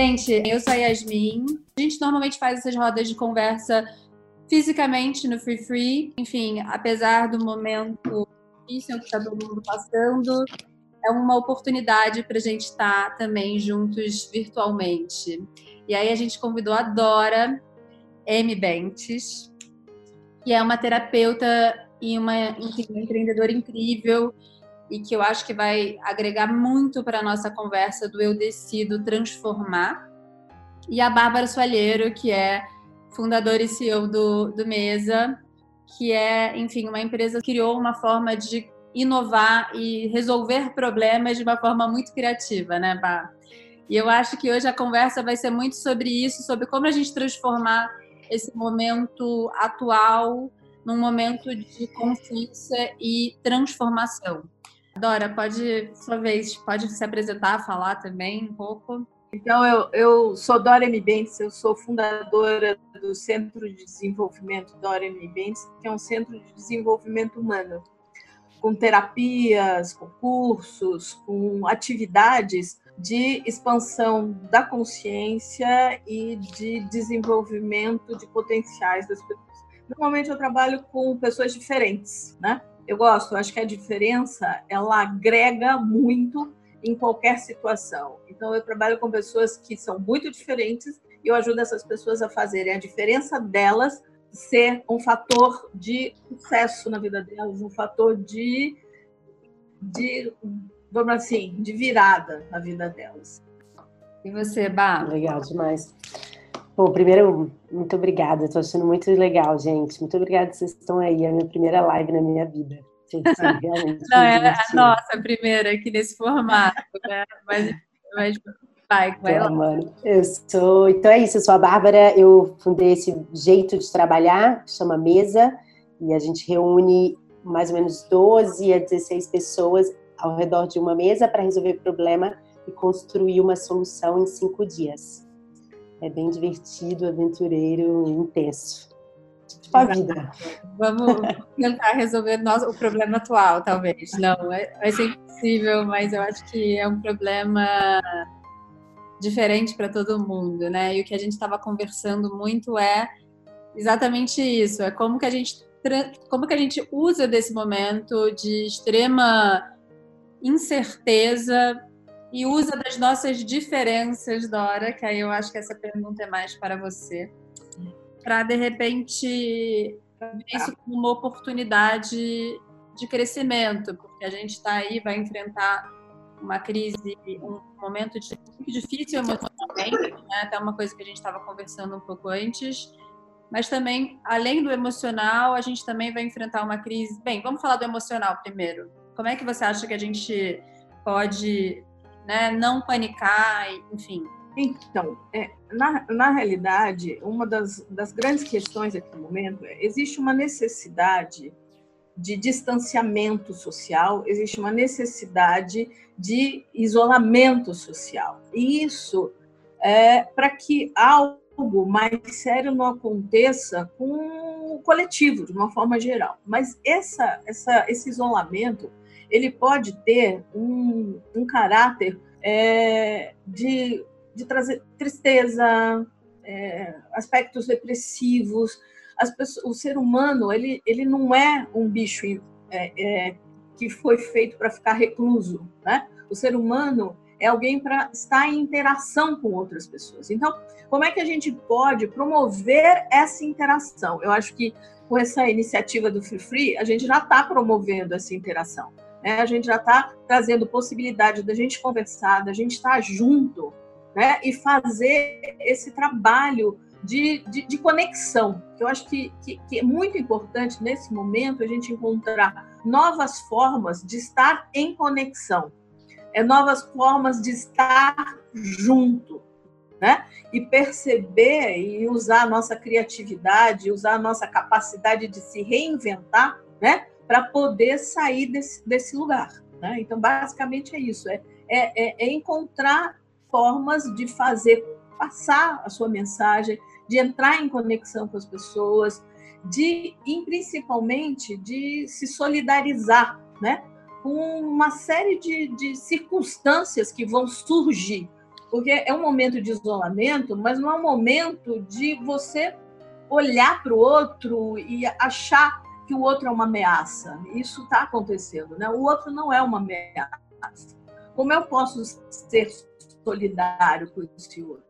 Gente, eu sou a Yasmin. A gente normalmente faz essas rodas de conversa fisicamente no Free Free. Enfim, apesar do momento difícil que está todo mundo passando, é uma oportunidade para a gente estar tá também juntos virtualmente. E aí a gente convidou a Dora M. Bentes, que é uma terapeuta e uma, uma empreendedora incrível e que eu acho que vai agregar muito para a nossa conversa do Eu Decido Transformar. E a Bárbara Soalheiro, que é fundadora e CEO do, do Mesa, que é, enfim, uma empresa que criou uma forma de inovar e resolver problemas de uma forma muito criativa, né, Bá? E eu acho que hoje a conversa vai ser muito sobre isso, sobre como a gente transformar esse momento atual num momento de consciência e transformação. Dora, pode, sua vez, pode se apresentar, falar também um pouco. Então, eu, eu sou Dora M. Bentes, eu sou fundadora do Centro de Desenvolvimento Dora M. Bentes, que é um centro de desenvolvimento humano, com terapias, com cursos, com atividades de expansão da consciência e de desenvolvimento de potenciais das pessoas. Normalmente eu trabalho com pessoas diferentes, né? Eu gosto, acho que a diferença ela agrega muito em qualquer situação. Então eu trabalho com pessoas que são muito diferentes e eu ajudo essas pessoas a fazerem a diferença delas ser um fator de sucesso na vida delas, um fator de de vamos assim, de virada na vida delas. E você, Bá? Legal demais. Bom, primeiro, muito obrigada. Estou achando muito legal, gente. Muito obrigada vocês estão aí. É a minha primeira live na minha vida. Não, é a nossa primeira aqui nesse formato, né? Mas, mas vai, vai lá. Mano. Eu sou. Então é isso, eu sou a Bárbara. Eu fundei esse jeito de trabalhar, chama Mesa, e a gente reúne mais ou menos 12 a 16 pessoas ao redor de uma mesa para resolver problema e construir uma solução em cinco dias. É bem divertido, aventureiro, intenso. Tipo a vida. Vamos tentar resolver o problema atual, talvez. Não, é, vai ser impossível, mas eu acho que é um problema diferente para todo mundo, né? E o que a gente estava conversando muito é exatamente isso, é como que a gente como que a gente usa desse momento de extrema incerteza e usa das nossas diferenças, Dora, que aí eu acho que essa pergunta é mais para você, para de repente ver isso como uma oportunidade de crescimento, porque a gente está aí, vai enfrentar uma crise, um momento de, muito difícil emocionalmente, né? até uma coisa que a gente estava conversando um pouco antes, mas também, além do emocional, a gente também vai enfrentar uma crise. Bem, vamos falar do emocional primeiro. Como é que você acha que a gente pode né, não panicar, enfim. Então, é, na, na realidade, uma das, das grandes questões aqui no momento é existe uma necessidade de distanciamento social, existe uma necessidade de isolamento social. E isso é para que algo mais sério não aconteça com o coletivo, de uma forma geral. Mas essa, essa, esse isolamento ele pode ter um, um caráter é, de, de trazer tristeza, é, aspectos depressivos. Pessoas, o ser humano ele, ele não é um bicho é, é que foi feito para ficar recluso, né? O ser humano é alguém para estar em interação com outras pessoas. Então, como é que a gente pode promover essa interação? Eu acho que com essa iniciativa do Free Free, a gente já está promovendo essa interação. Né? A gente já está trazendo possibilidade da gente conversar, da gente estar tá junto né? e fazer esse trabalho de, de, de conexão. Eu acho que, que, que, é muito importante nesse momento a gente encontrar novas formas de estar em conexão, é novas formas de estar junto. Né? E perceber e usar a nossa criatividade, usar a nossa capacidade de se reinventar, né? Para poder sair desse, desse lugar. Né? Então, basicamente é isso: é, é, é encontrar formas de fazer passar a sua mensagem, de entrar em conexão com as pessoas, de e principalmente de se solidarizar, né? Com uma série de, de circunstâncias que vão surgir Porque é um momento de isolamento, mas não é um momento de você olhar para o outro e achar que o outro é uma ameaça. Isso está acontecendo, né? O outro não é uma ameaça. Como eu posso ser solidário com esse outro?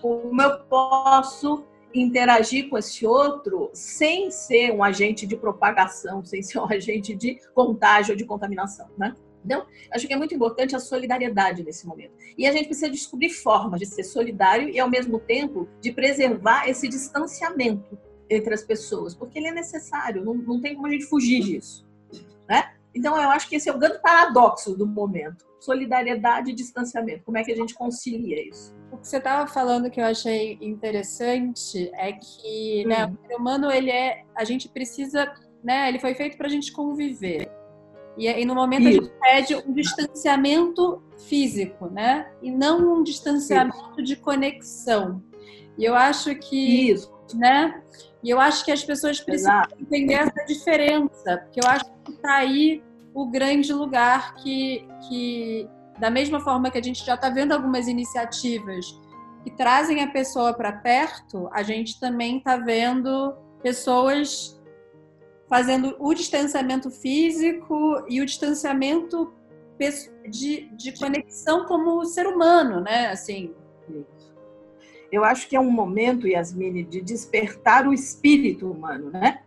Como eu posso interagir com esse outro sem ser um agente de propagação, sem ser um agente de contágio ou de contaminação, né? Então, acho que é muito importante a solidariedade nesse momento. E a gente precisa descobrir formas de ser solidário e, ao mesmo tempo, de preservar esse distanciamento entre as pessoas, porque ele é necessário, não, não tem como a gente fugir disso. Né? Então, eu acho que esse é o grande paradoxo do momento: solidariedade e distanciamento. Como é que a gente concilia isso? O que você estava falando que eu achei interessante é que né, hum. o ser humano, ele é. A gente precisa. Né, ele foi feito para a gente conviver. E, e no momento Isso. a gente pede um distanciamento físico, né? E não um distanciamento Isso. de conexão. E eu acho que. Isso. Né? E eu acho que as pessoas precisam Exato. entender essa diferença, porque eu acho que está aí o grande lugar que, que, da mesma forma que a gente já está vendo algumas iniciativas que trazem a pessoa para perto, a gente também está vendo pessoas fazendo o distanciamento físico e o distanciamento de, de conexão como ser humano, né? Assim. Eu acho que é um momento, Yasmine, de despertar o espírito humano, né?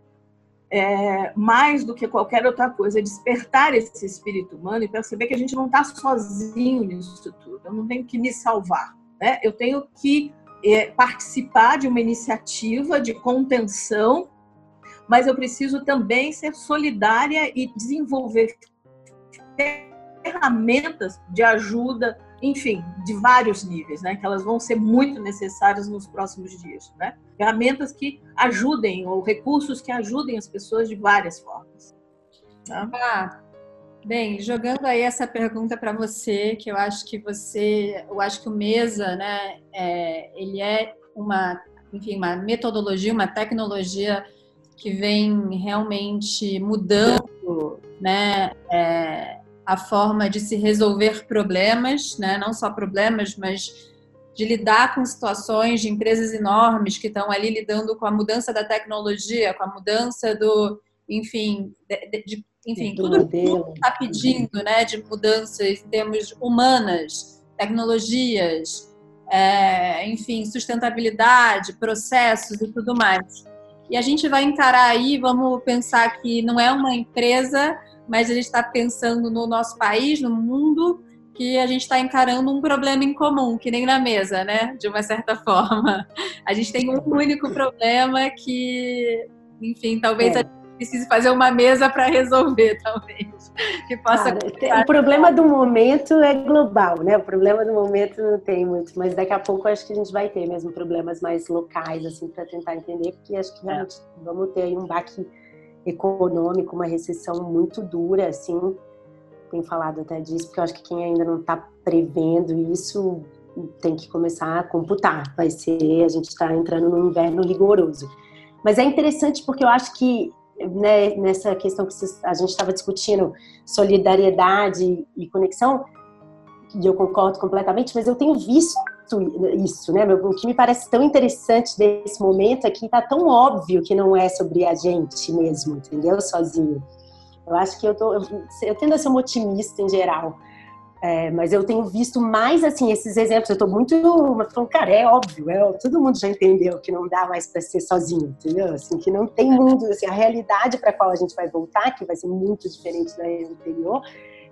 É, mais do que qualquer outra coisa, despertar esse espírito humano e perceber que a gente não está sozinho nisso tudo. Eu não tenho que me salvar, né? Eu tenho que é, participar de uma iniciativa de contenção mas eu preciso também ser solidária e desenvolver ferramentas de ajuda, enfim, de vários níveis, né? Que elas vão ser muito necessárias nos próximos dias, né? Ferramentas que ajudem ou recursos que ajudem as pessoas de várias formas. Tá? Ah, bem, jogando aí essa pergunta para você, que eu acho que você, eu acho que o Mesa, né? É, ele é uma, enfim, uma metodologia, uma tecnologia que vem realmente mudando né, é, a forma de se resolver problemas, né, não só problemas, mas de lidar com situações de empresas enormes que estão ali lidando com a mudança da tecnologia, com a mudança do, enfim, de, de, enfim, tudo que está pedindo, né, de mudanças em termos humanas, tecnologias, é, enfim, sustentabilidade, processos e tudo mais. E a gente vai encarar aí, vamos pensar que não é uma empresa, mas a gente está pensando no nosso país, no mundo, que a gente está encarando um problema em comum, que nem na mesa, né? De uma certa forma. A gente tem um único problema que, enfim, talvez é. a gente precise fazer uma mesa para resolver, talvez. Que possa. Cara, o problema do momento é global, né? O problema do momento não tem muito, mas daqui a pouco acho que a gente vai ter mesmo problemas mais locais, assim, para tentar entender, porque acho que realmente é. vamos ter aí um baque econômico, uma recessão muito dura, assim. Tem falado até disso, porque eu acho que quem ainda não está prevendo isso tem que começar a computar. Vai ser, a gente está entrando num inverno rigoroso. Mas é interessante porque eu acho que né, nessa questão que a gente estava discutindo, solidariedade e conexão, e eu concordo completamente, mas eu tenho visto isso, né? O que me parece tão interessante desse momento é que está tão óbvio que não é sobre a gente mesmo, entendeu? Sozinho. Eu acho que eu, tô, eu, eu tendo a ser uma otimista em geral. É, mas eu tenho visto mais assim esses exemplos. Eu estou muito falando, cara, é óbvio, é, todo mundo já entendeu que não dá mais para ser sozinho, entendeu? Assim, que não tem mundo, assim, a realidade para a qual a gente vai voltar, que vai ser muito diferente da anterior,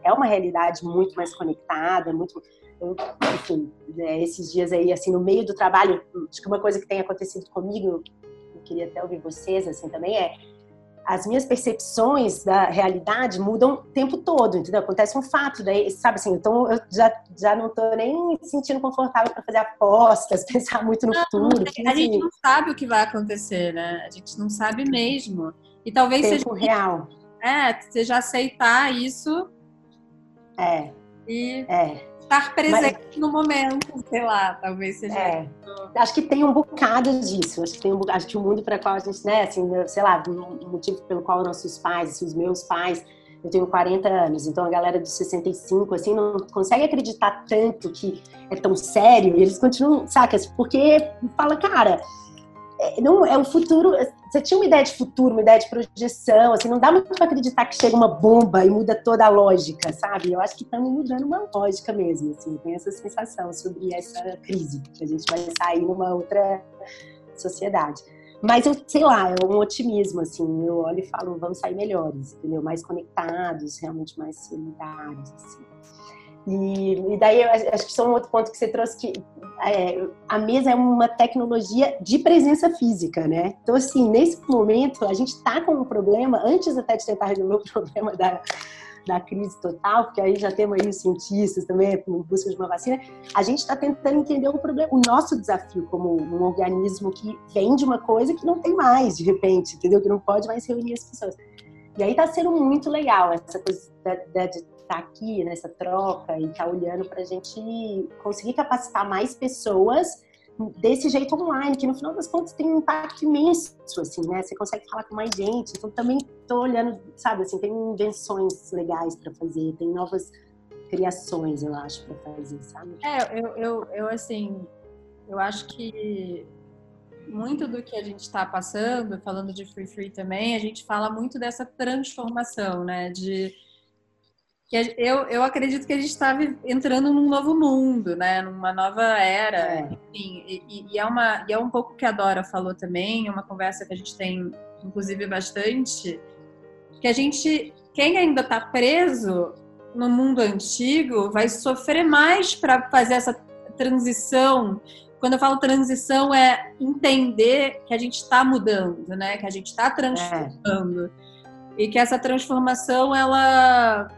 é uma realidade muito mais conectada, muito eu, enfim, né, esses dias aí, assim, no meio do trabalho, acho que uma coisa que tem acontecido comigo, eu queria até ouvir vocês, assim, também é as minhas percepções da realidade mudam o tempo todo, entendeu? Acontece um fato, daí, sabe assim, então eu já, já não tô nem me sentindo confortável para fazer apostas, pensar muito no não, futuro. a assim, gente não sabe o que vai acontecer, né? A gente não sabe mesmo. E talvez tempo seja real. É, seja aceitar isso. É. E é estar presente Mas, no momento, sei lá, talvez seja. É, acho que tem um bocado disso. Acho que tem um acho que o mundo para qual a gente, né, assim, sei lá, o motivo pelo qual nossos pais, os meus pais eu tenho 40 anos, então a galera dos 65, assim, não consegue acreditar tanto que é tão sério, e eles continuam, sacas? Porque fala, cara, é, não, é o futuro. Você tinha uma ideia de futuro, uma ideia de projeção, assim, não dá muito para acreditar que chega uma bomba e muda toda a lógica, sabe? Eu acho que estamos mudando uma lógica mesmo, assim, tem essa sensação sobre essa crise, que a gente vai sair numa outra sociedade. Mas eu sei lá, é um otimismo, assim. Eu olho e falo, vamos sair melhores, entendeu? Mais conectados, realmente mais solidários, assim. E, e daí, acho que só um outro ponto que você trouxe, que é, a mesa é uma tecnologia de presença física, né? Então, assim, nesse momento, a gente está com um problema, antes até de tentar resolver o problema da, da crise total, porque aí já temos aí os cientistas também em busca de uma vacina, a gente está tentando entender o problema, o nosso desafio como um organismo que vem de uma coisa que não tem mais, de repente, entendeu? Que não pode mais reunir as pessoas. E aí está sendo muito legal essa coisa de estar tá aqui nessa troca e estar tá olhando para a gente conseguir capacitar mais pessoas desse jeito online, que no final das contas tem um impacto imenso, assim, né? Você consegue falar com mais gente. Então também estou olhando, sabe, assim, tem invenções legais para fazer, tem novas criações, eu acho, para fazer, sabe? É, eu, eu, eu, assim, eu acho que muito do que a gente está passando, falando de free free também, a gente fala muito dessa transformação, né? De que eu, eu acredito que a gente está entrando num novo mundo, né? Numa nova era. É. Enfim, e, e, é uma, e é um pouco que a Dora falou também, é uma conversa que a gente tem, inclusive, bastante, que a gente, quem ainda está preso no mundo antigo, vai sofrer mais para fazer essa transição. Quando eu falo transição, é entender que a gente está mudando, né? Que a gente está transformando. É. E que essa transformação, ela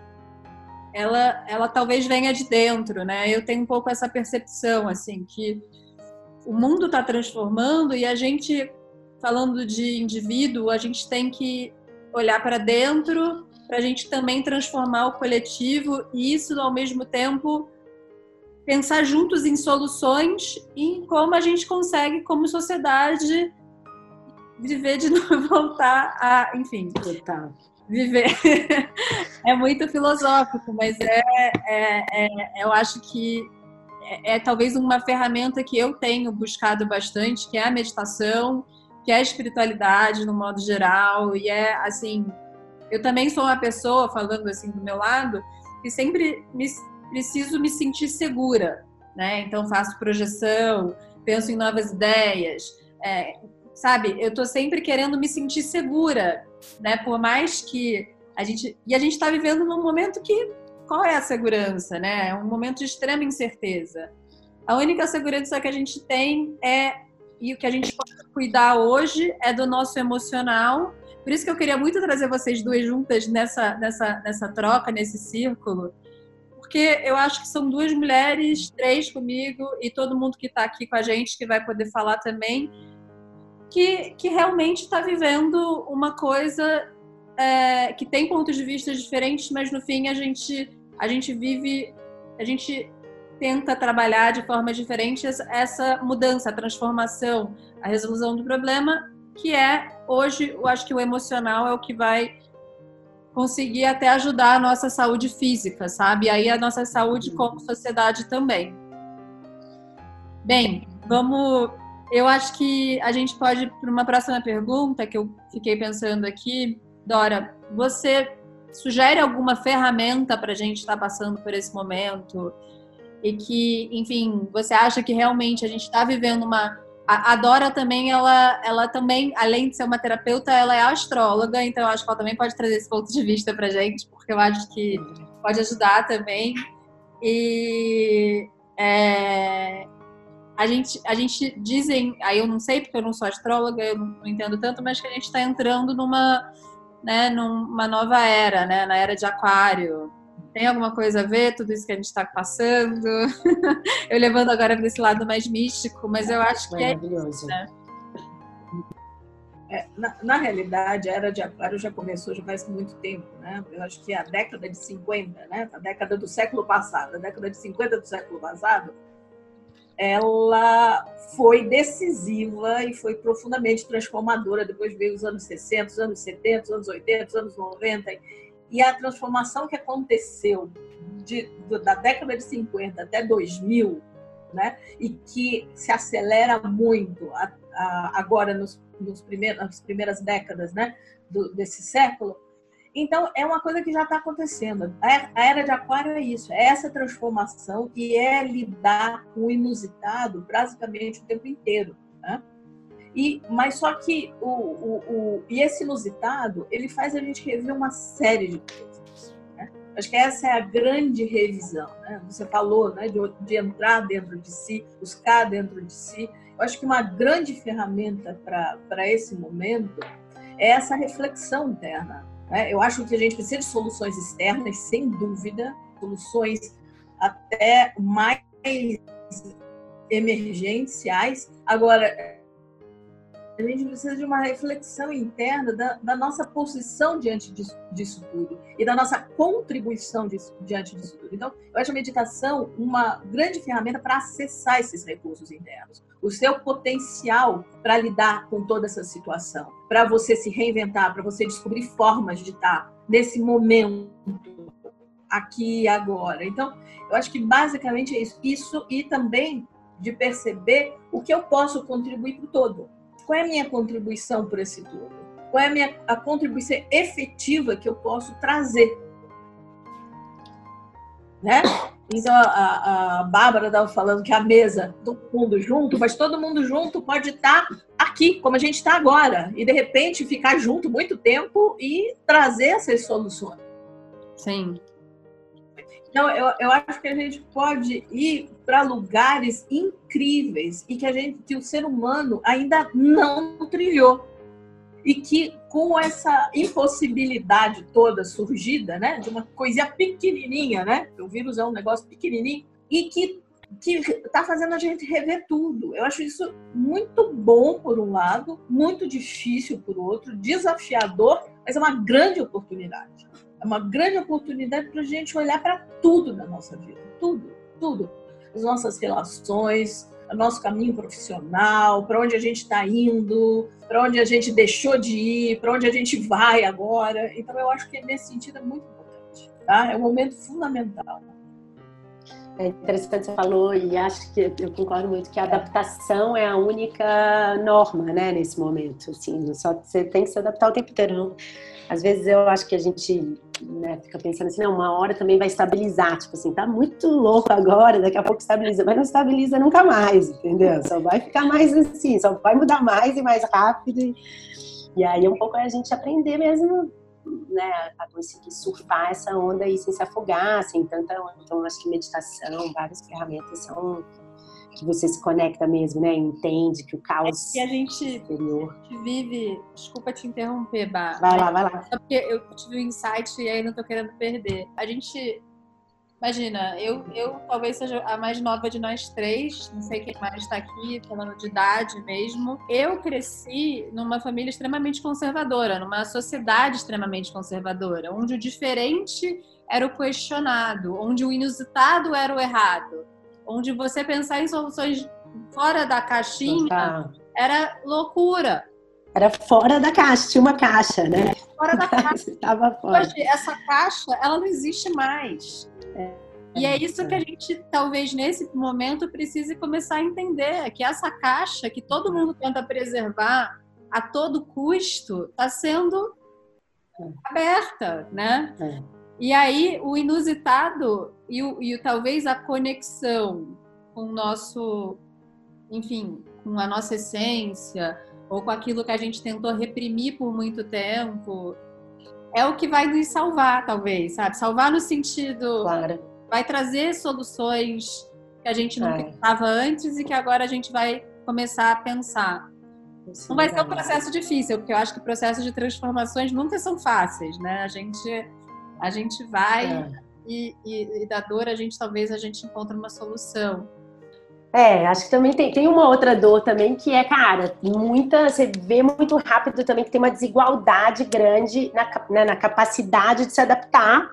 ela, ela talvez venha de dentro, né? Eu tenho um pouco essa percepção, assim, que o mundo está transformando e a gente, falando de indivíduo, a gente tem que olhar para dentro para a gente também transformar o coletivo e isso, ao mesmo tempo, pensar juntos em soluções e em como a gente consegue, como sociedade, viver de novo, voltar a, enfim. Total viver. é muito filosófico, mas é, é, é, eu acho que é, é, talvez uma ferramenta que eu tenho buscado bastante, que é a meditação, que é a espiritualidade no modo geral, e é assim, eu também sou uma pessoa, falando assim do meu lado, que sempre me, preciso me sentir segura, né? Então faço projeção, penso em novas ideias, é, sabe? Eu tô sempre querendo me sentir segura, né? Por mais que a gente e a gente está vivendo num momento que qual é a segurança, né? É um momento de extrema incerteza. A única segurança que a gente tem é e o que a gente pode cuidar hoje é do nosso emocional. Por isso que eu queria muito trazer vocês duas juntas nessa nessa nessa troca, nesse círculo, porque eu acho que são duas mulheres, três comigo e todo mundo que está aqui com a gente que vai poder falar também que, que realmente está vivendo uma coisa é, que tem pontos de vista diferentes, mas no fim a gente, a gente vive, a gente tenta trabalhar de forma diferente essa mudança, a transformação, a resolução do problema, que é hoje, eu acho que o emocional é o que vai conseguir até ajudar a nossa saúde física, sabe? E aí a nossa saúde como sociedade também. Bem, vamos eu acho que a gente pode ir para uma próxima pergunta que eu fiquei pensando aqui. Dora, você sugere alguma ferramenta para a gente estar tá passando por esse momento? E que, enfim, você acha que realmente a gente está vivendo uma. A, Dora também, ela, ela também, além de ser uma terapeuta, ela é astróloga, então eu acho que ela também pode trazer esse ponto de vista para gente, porque eu acho que pode ajudar também. E é, a gente, a gente dizem, aí eu não sei porque eu não sou astróloga, eu não, entendo tanto, mas que a gente está entrando numa, né, numa nova era, né, na era de aquário. Tem alguma coisa a ver tudo isso que a gente está passando? eu levando agora para esse lado mais místico, mas eu acho que é isso, né? É, na, na, realidade, a era de aquário já começou já faz muito tempo, né? Eu acho que é a década de 50, né? A década do século passado, a década de 50 do século passado, ela foi decisiva e foi profundamente transformadora. Depois veio os anos 60, os anos 70, os anos 80, os anos 90. e a transformação que aconteceu de, da década de 50 até 2000, né, e que se acelera muito a, a, agora nos, nos primeiros, nas primeiras décadas né, do, desse século, então, é uma coisa que já está acontecendo. A era de Aquário é isso, é essa transformação e é lidar com o inusitado basicamente o tempo inteiro. Né? E, mas só que o, o, o, e esse inusitado, ele faz a gente rever uma série de coisas. Né? Acho que essa é a grande revisão. Né? Você falou né, de, de entrar dentro de si, buscar dentro de si. Eu acho que uma grande ferramenta para esse momento é essa reflexão interna. Né? Eu acho que a gente precisa de soluções externas, sem dúvida, soluções até mais emergenciais. Agora, a gente precisa de uma reflexão interna da, da nossa posição diante disso, disso, tudo e da nossa contribuição disso, diante disso tudo. Então, eu acho a meditação uma grande ferramenta para acessar esses recursos internos, o seu potencial para lidar com toda essa situação, para você se reinventar, para você descobrir formas de estar nesse momento aqui e agora. Então, eu acho que basicamente é isso. Isso e também de perceber o que eu posso contribuir para o todo qual é a minha contribuição para esse todo? Qual é a minha a contribuição efetiva que eu posso trazer? Né? Então a, a Bárbara estava falando que a mesa, todo mundo junto, mas todo mundo junto pode estar aqui, como a gente está agora, e de repente ficar junto muito tempo e trazer essas soluções. Sim. Então, eu, eu acho que a gente pode ir para lugares incríveis e que a gente, que o ser humano ainda não trilhou. E que com essa impossibilidade toda surgida, né, de uma coisinha pequenininha, né, o vírus é um negócio pequenininho, e que que está fazendo a gente rever tudo. Eu acho isso muito bom por um lado, muito difícil por outro, desafiador, mas é uma grande oportunidade. É uma grande oportunidade para a gente olhar para tudo da nossa vida, tudo, tudo. As nossas relações, o nosso caminho profissional, para onde a gente está indo, para onde a gente deixou de ir, para onde a gente vai agora. Então, eu acho que nesse sentido é muito importante. Tá? É um momento fundamental. É interessante você falou e acho que eu concordo muito que a adaptação é a única norma, né, nesse momento. Assim, só você tem que se adaptar o tempo inteiro. Às vezes eu acho que a gente né, fica pensando assim, não, uma hora também vai estabilizar, tipo assim, tá muito louco agora, daqui a pouco estabiliza, mas não estabiliza nunca mais, entendeu? Só vai ficar mais assim, só vai mudar mais e mais rápido. E, e aí um pouco é a gente aprender mesmo, né, a conseguir surfar essa onda aí sem se afogar, sem tanta Então, acho que meditação, várias ferramentas são que você se conecta mesmo, né? Entende que o caos é que a gente, a gente vive. Desculpa te interromper, Bá. Vai lá, vai lá. Só porque eu tive um insight e aí não tô querendo perder. A gente. Imagina, eu, eu talvez seja a mais nova de nós três, não sei quem mais está aqui, falando de idade mesmo. Eu cresci numa família extremamente conservadora, numa sociedade extremamente conservadora, onde o diferente era o questionado, onde o inusitado era o errado onde você pensar em soluções fora da caixinha tá. era loucura. Era fora da caixa, tinha uma caixa, né? Fora da caixa. Tava fora. Hoje, essa caixa, ela não existe mais. É. E é isso que a gente, talvez nesse momento, precise começar a entender: que essa caixa que todo mundo tenta preservar a todo custo está sendo é. aberta, né? É. E aí, o inusitado e, o, e talvez a conexão com o nosso, enfim, com a nossa essência, ou com aquilo que a gente tentou reprimir por muito tempo, é o que vai nos salvar, talvez, sabe? Salvar no sentido. Claro. Vai trazer soluções que a gente não é. pensava antes e que agora a gente vai começar a pensar. Não vai ser um processo difícil, porque eu acho que processos de transformações nunca são fáceis, né? A gente a gente vai é. E, e, e, da dor a gente talvez a gente encontre uma solução. É, acho que também tem, tem uma outra dor também que é, cara, muita, você vê muito rápido também que tem uma desigualdade grande na, né, na capacidade de se adaptar.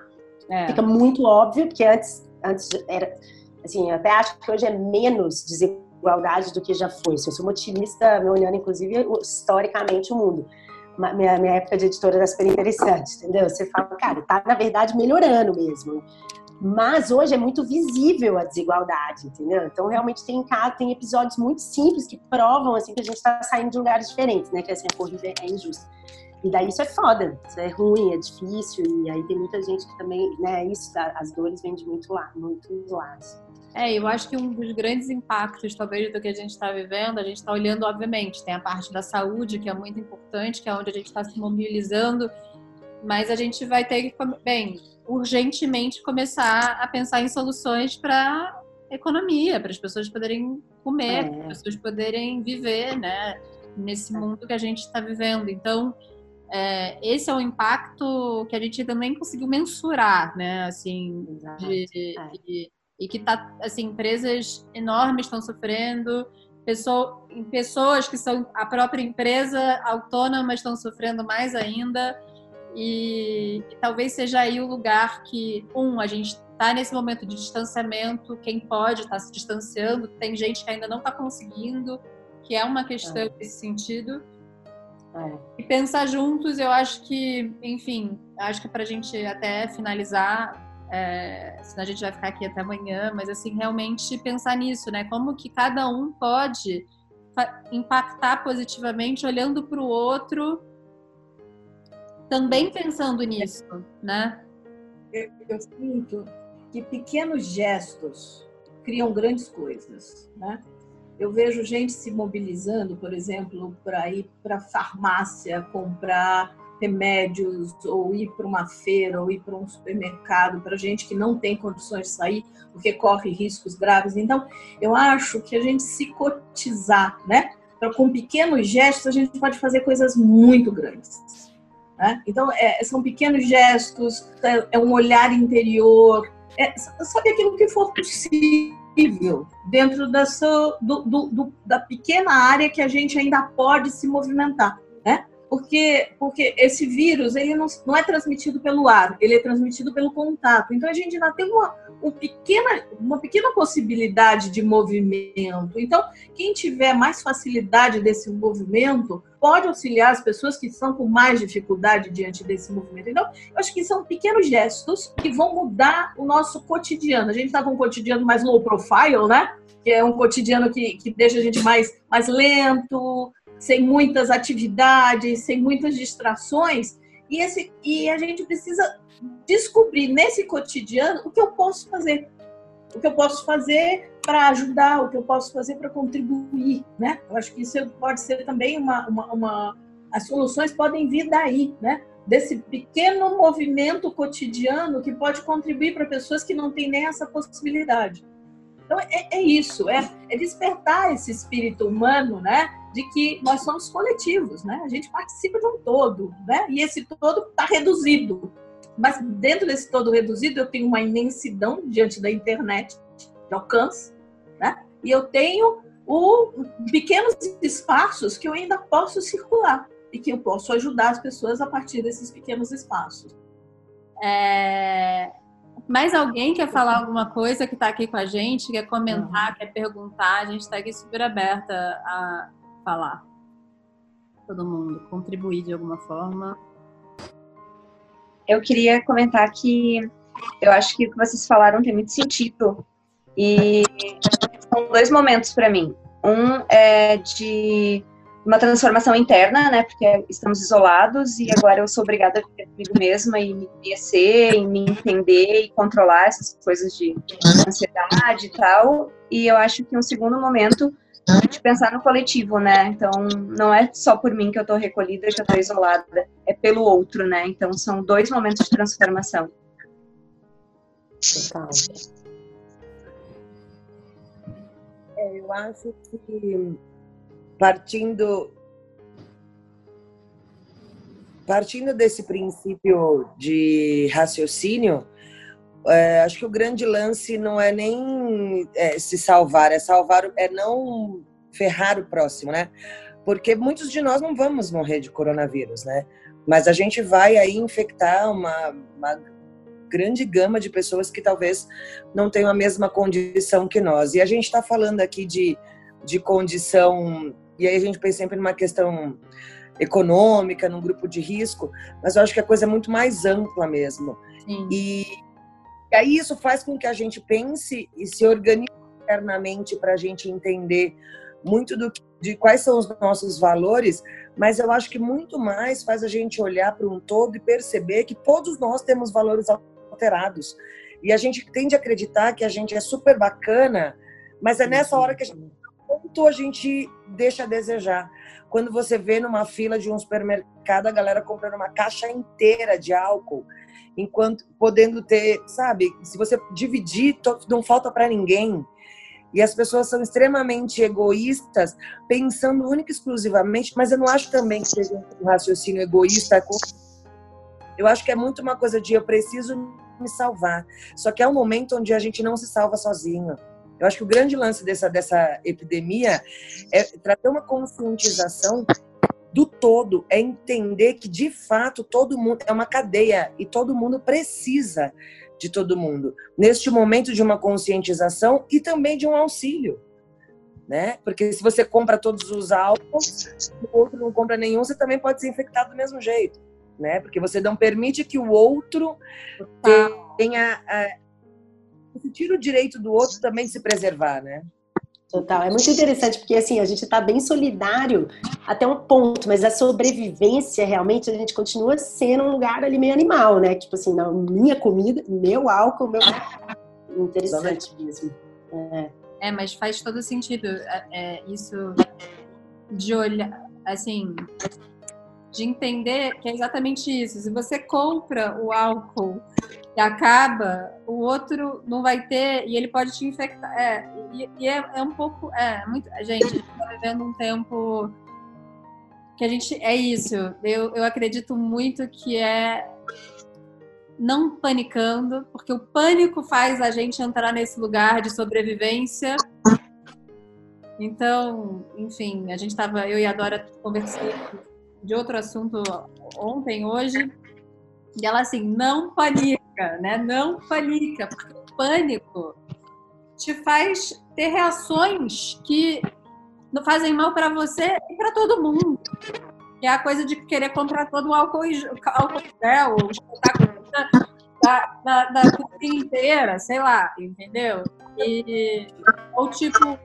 É. Fica muito óbvio, porque antes, antes era, assim, até acho que hoje é menos desigualdade do que já foi. Se eu sou uma otimista, me olhando inclusive historicamente o mundo minha, minha época de editora era super interessante, entendeu? Você fala, cara, tá na verdade melhorando mesmo. Mas hoje é muito visível a desigualdade, entendeu? Então realmente tem tem episódios muito simples que provam assim que a gente está saindo de lugares diferentes, né? Que assim, a corrida é injusta. E daí isso é foda, isso é ruim, é difícil, e aí tem muita gente que também, né, isso, as dores vêm de muito lá, muitos lados. É, eu acho que um dos grandes impactos, talvez, do que a gente está vivendo, a gente está olhando, obviamente, tem a parte da saúde, que é muito importante, que é onde a gente está se mobilizando, mas a gente vai ter que, bem, urgentemente começar a pensar em soluções para economia, para as pessoas poderem comer, é. para as pessoas poderem viver, né, nesse mundo que a gente está vivendo. Então, é, esse é o impacto que a gente também conseguiu mensurar, né? Assim, de, é. de, e que tá, assim, empresas enormes estão sofrendo, pessoa, pessoas que são a própria empresa autônoma estão sofrendo mais ainda. E, e talvez seja aí o lugar que, um, a gente está nesse momento de distanciamento, quem pode está se distanciando, tem gente que ainda não está conseguindo, que é uma questão é. nesse sentido. É. E pensar juntos, eu acho que, enfim, acho que para a gente até finalizar, é, senão a gente vai ficar aqui até amanhã, mas assim, realmente pensar nisso, né? Como que cada um pode impactar positivamente olhando para o outro, também pensando nisso, né? Eu, eu sinto que pequenos gestos criam grandes coisas, né? Eu vejo gente se mobilizando, por exemplo, para ir para a farmácia comprar remédios, ou ir para uma feira, ou ir para um supermercado, para gente que não tem condições de sair, porque corre riscos graves. Então, eu acho que a gente se cotizar, né? Então, com pequenos gestos, a gente pode fazer coisas muito grandes. Né? Então, é, são pequenos gestos, é, é um olhar interior, é, sabe aquilo que for possível possível dentro da, sua, do, do, do, da pequena área que a gente ainda pode se movimentar? Porque, porque esse vírus ele não, não é transmitido pelo ar, ele é transmitido pelo contato. Então a gente ainda tem uma, uma, pequena, uma pequena possibilidade de movimento. Então, quem tiver mais facilidade desse movimento pode auxiliar as pessoas que estão com mais dificuldade diante desse movimento. Então, eu acho que são pequenos gestos que vão mudar o nosso cotidiano. A gente está com um cotidiano mais low profile, né? Que é um cotidiano que, que deixa a gente mais, mais lento, sem muitas atividades, sem muitas distrações. E, esse, e a gente precisa descobrir nesse cotidiano o que eu posso fazer. O que eu posso fazer para ajudar, o que eu posso fazer para contribuir, né? Eu acho que isso pode ser também uma, uma, uma, As soluções podem vir daí, né? Desse pequeno movimento cotidiano que pode contribuir para pessoas que não têm nem essa possibilidade. Então, é, é isso, é, é despertar esse espírito humano, né? De que nós somos coletivos, né? A gente participa de um todo, né? E esse todo está reduzido mas dentro desse todo reduzido, eu tenho uma imensidão diante da internet de alcance, né? E eu tenho o, pequenos espaços que eu ainda posso circular e que eu posso ajudar as pessoas a partir desses pequenos espaços. É... Mais alguém quer falar alguma coisa que está aqui com a gente, quer comentar, uhum. quer perguntar? A gente está aqui super aberta a falar. Todo mundo, contribuir de alguma forma eu queria comentar que eu acho que o que vocês falaram tem muito sentido. E são dois momentos para mim. Um é de uma transformação interna, né? Porque estamos isolados e agora eu sou obrigada a viver comigo mesma e me conhecer, e me entender e controlar essas coisas de ansiedade e tal. E eu acho que um segundo momento de pensar no coletivo, né? Então, não é só por mim que eu tô recolhida, que eu tô isolada, é pelo outro, né? Então, são dois momentos de transformação. Total. É, eu acho que partindo partindo desse princípio de raciocínio, é, acho que o grande lance não é nem é, se salvar, é salvar, é não ferrar o próximo, né? Porque muitos de nós não vamos morrer de coronavírus, né? Mas a gente vai aí infectar uma, uma grande gama de pessoas que talvez não tenham a mesma condição que nós. E a gente está falando aqui de, de condição, e aí a gente pensa sempre numa questão econômica, num grupo de risco, mas eu acho que a coisa é muito mais ampla mesmo. Sim. E, e aí isso faz com que a gente pense e se organize internamente para a gente entender muito do que, de quais são os nossos valores, mas eu acho que muito mais faz a gente olhar para um todo e perceber que todos nós temos valores alterados. E a gente tende a acreditar que a gente é super bacana, mas é nessa hora que a gente, quanto a gente deixa a desejar. Quando você vê numa fila de um supermercado a galera comprando uma caixa inteira de álcool, enquanto podendo ter, sabe, se você dividir, não falta para ninguém. E as pessoas são extremamente egoístas, pensando única e exclusivamente, mas eu não acho também que seja um raciocínio egoísta. Eu acho que é muito uma coisa de eu preciso me salvar. Só que é um momento onde a gente não se salva sozinho. Eu acho que o grande lance dessa, dessa epidemia é trazer uma conscientização do todo, é entender que de fato todo mundo é uma cadeia e todo mundo precisa de todo mundo. Neste momento de uma conscientização e também de um auxílio. Né? Porque se você compra todos os álcools, o outro não compra nenhum, você também pode ser infectado do mesmo jeito, né? Porque você não permite que o outro tenha, você tira o direito do outro também se preservar, né? Total. É muito interessante porque assim, a gente está bem solidário até um ponto, mas a sobrevivência realmente a gente continua sendo um lugar ali meio animal, né? Tipo assim, não, minha comida, meu álcool, meu. Interessante mesmo. É. é, mas faz todo sentido é, é, isso de olhar, assim, de entender que é exatamente isso. Se você compra o álcool e acaba, o outro não vai ter e ele pode te infectar. É, e, e é, é, um pouco. É, muito. Gente, a gente está vivendo um tempo que a gente. É isso. Eu, eu acredito muito que é não panicando, porque o pânico faz a gente entrar nesse lugar de sobrevivência. Então, enfim, a gente estava, eu e a Dora conversando de outro assunto ontem, hoje, e ela assim, não panica, né? Não panica, porque o pânico te faz ter reações que não fazem mal para você e para todo mundo. Que é a coisa de querer comprar todo o álcool, álcool gel, o espetáculo da, da, da cozinha inteira, sei lá, entendeu? E, ou tipo,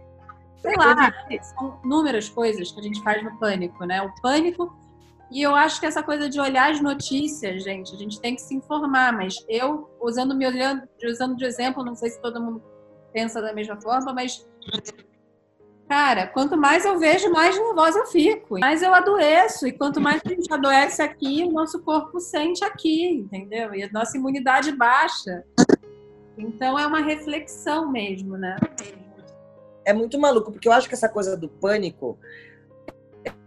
sei lá, são inúmeras coisas que a gente faz no pânico, né? O pânico e eu acho que essa coisa de olhar as notícias, gente, a gente tem que se informar, mas eu, usando me olhando, usando de exemplo, não sei se todo mundo pensa da mesma forma, mas cara, quanto mais eu vejo, mais nervosa eu fico, mais eu adoeço, e quanto mais a gente adoece aqui, o nosso corpo sente aqui, entendeu? E a nossa imunidade baixa. Então é uma reflexão mesmo, né? É muito maluco, porque eu acho que essa coisa do pânico,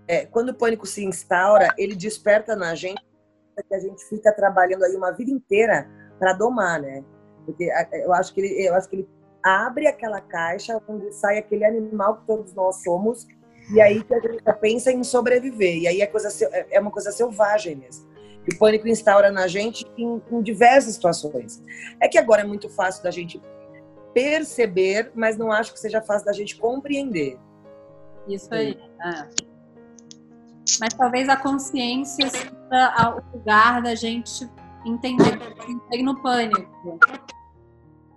é, quando o pânico se instaura, ele desperta na gente que a gente fica trabalhando aí uma vida inteira para domar, né? Porque eu acho que ele, eu acho que ele abre aquela caixa onde sai aquele animal que todos nós somos e aí que a gente pensa em sobreviver e aí é coisa é, é uma coisa selvagem mesmo. O pânico instaura na gente em, em diversas situações. É que agora é muito fácil da gente perceber, mas não acho que seja fácil da gente compreender. Isso aí. Ah. Mas talvez a consciência seja o lugar da gente entender que tem no pânico.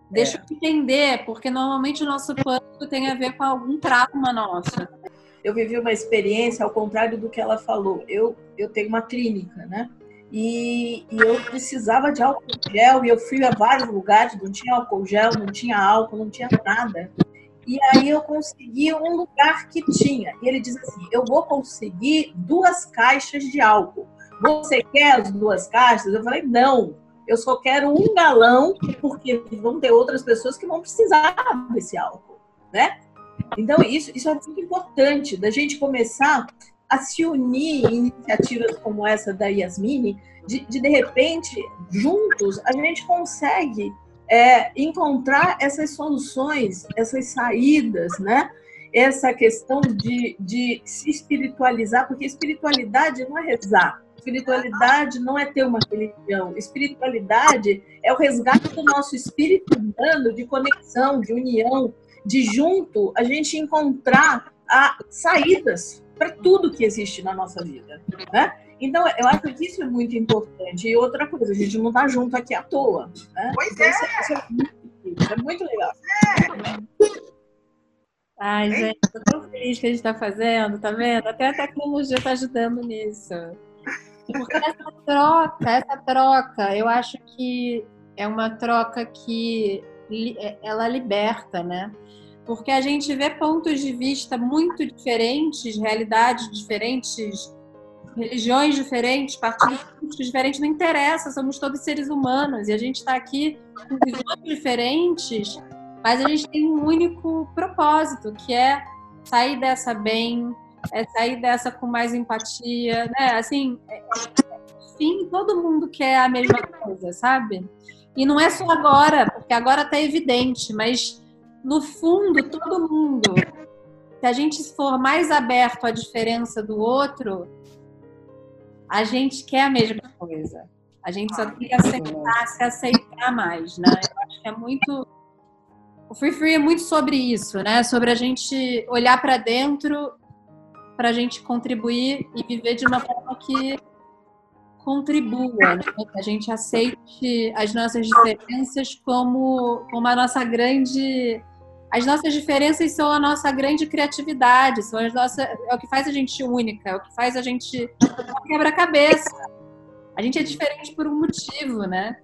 Deixa é. eu entender, porque normalmente o nosso pânico tem a ver com algum trauma nosso. Eu vivi uma experiência ao contrário do que ela falou. Eu, eu tenho uma clínica, né? E, e, eu precisava de álcool gel e eu fui a vários lugares, não tinha álcool gel, não tinha álcool, não tinha nada. E aí eu consegui um lugar que tinha. E ele diz assim: eu vou conseguir duas caixas de álcool. Você quer as duas caixas? Eu falei: não. Eu só quero um galão, porque vão ter outras pessoas que vão precisar desse álcool, né? Então, isso, isso é muito importante, da gente começar a se unir em iniciativas como essa da Yasmini, de, de, de repente, juntos, a gente consegue é, encontrar essas soluções, essas saídas, né? Essa questão de, de se espiritualizar, porque espiritualidade não é rezar, espiritualidade não é ter uma religião, espiritualidade é o resgate do nosso espírito humano de conexão, de união, de junto a gente encontrar a, saídas para tudo que existe na nossa vida, né? Então, eu acho que isso é muito importante. E outra coisa, a gente não está junto aqui à toa. Né? Pois então, é. Isso, isso é, muito, é muito legal. É. Ai, gente, tô tão feliz que a gente está fazendo, tá vendo? Até a tecnologia está ajudando nisso. Porque essa troca, essa troca, eu acho que é uma troca que é, ela liberta, né? Porque a gente vê pontos de vista muito diferentes, realidades diferentes, religiões diferentes, partidos políticos diferentes, não interessa, somos todos seres humanos e a gente está aqui com visões diferentes, mas a gente tem um único propósito, que é sair dessa bem, é sair dessa com mais empatia, né? Assim, é, fim, todo mundo quer a mesma coisa, sabe? E não é só agora, porque agora está evidente, mas no fundo, todo mundo, se a gente for mais aberto à diferença do outro, a gente quer a mesma coisa. A gente só tem que aceitar, se aceitar mais, né? Eu acho que é muito. O Free Free é muito sobre isso, né? Sobre a gente olhar para dentro, para a gente contribuir e viver de uma forma que contribua, né? que a gente aceite as nossas diferenças como, como a nossa grande. As nossas diferenças são a nossa grande criatividade, são as nossas, é o que faz a gente única, é o que faz a gente quebra-cabeça. A gente é diferente por um motivo, né?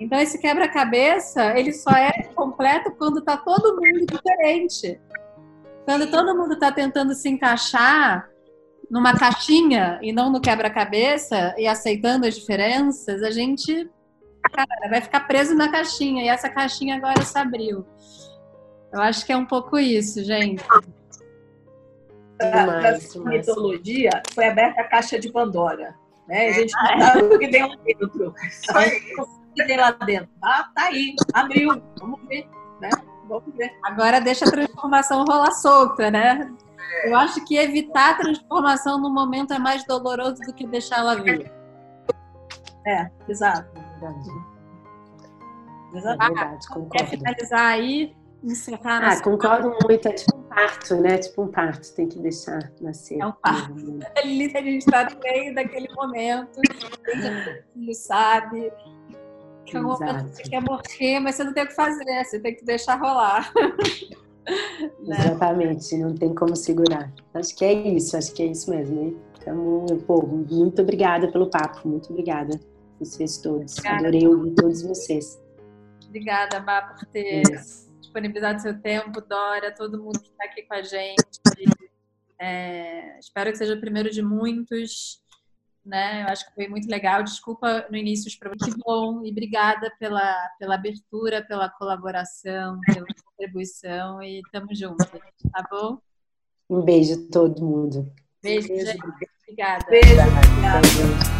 Então esse quebra-cabeça, ele só é completo quando tá todo mundo diferente. Quando todo mundo está tentando se encaixar numa caixinha e não no quebra-cabeça e aceitando as diferenças, a gente cara, vai ficar preso na caixinha e essa caixinha agora se abriu. Eu acho que é um pouco isso, gente. A mitologia, foi aberta a caixa de Pandora. Né? A gente não ah, é. sabe o que tem lá dentro. O que tem lá dentro? Ah, tá aí, abriu. Vamos ver. Né? Vamos ver. Agora deixa a transformação rolar solta, né? Eu acho que evitar a transformação no momento é mais doloroso do que deixá-la vir. É, exato. Exato. É verdade, concordo. Quer finalizar aí? Encerrar ah, concordo muito. É tipo um parto, né? Tipo um parto, tem que deixar nascer. É um parto. a gente está no meio daquele momento, filho sabe. Que é um momento que você quer morrer, mas você não tem o que fazer, você tem que deixar rolar. Né? Exatamente, não tem como segurar. Acho que é isso, acho que é isso mesmo. Então, pô, muito obrigada pelo papo, muito obrigada vocês todos. Obrigada. Adorei ouvir todos vocês. Obrigada, Bá, por ter é. Disponibilizado seu tempo, Dora, todo mundo que está aqui com a gente. É, espero que seja o primeiro de muitos né? Eu acho que foi muito legal. Desculpa no início os problemas. Que bom e obrigada pela, pela abertura, pela colaboração, pela contribuição e tamo junto, tá bom? Um beijo a todo mundo. Beijo, beijo. gente. Obrigada. Beijo. Obrigada.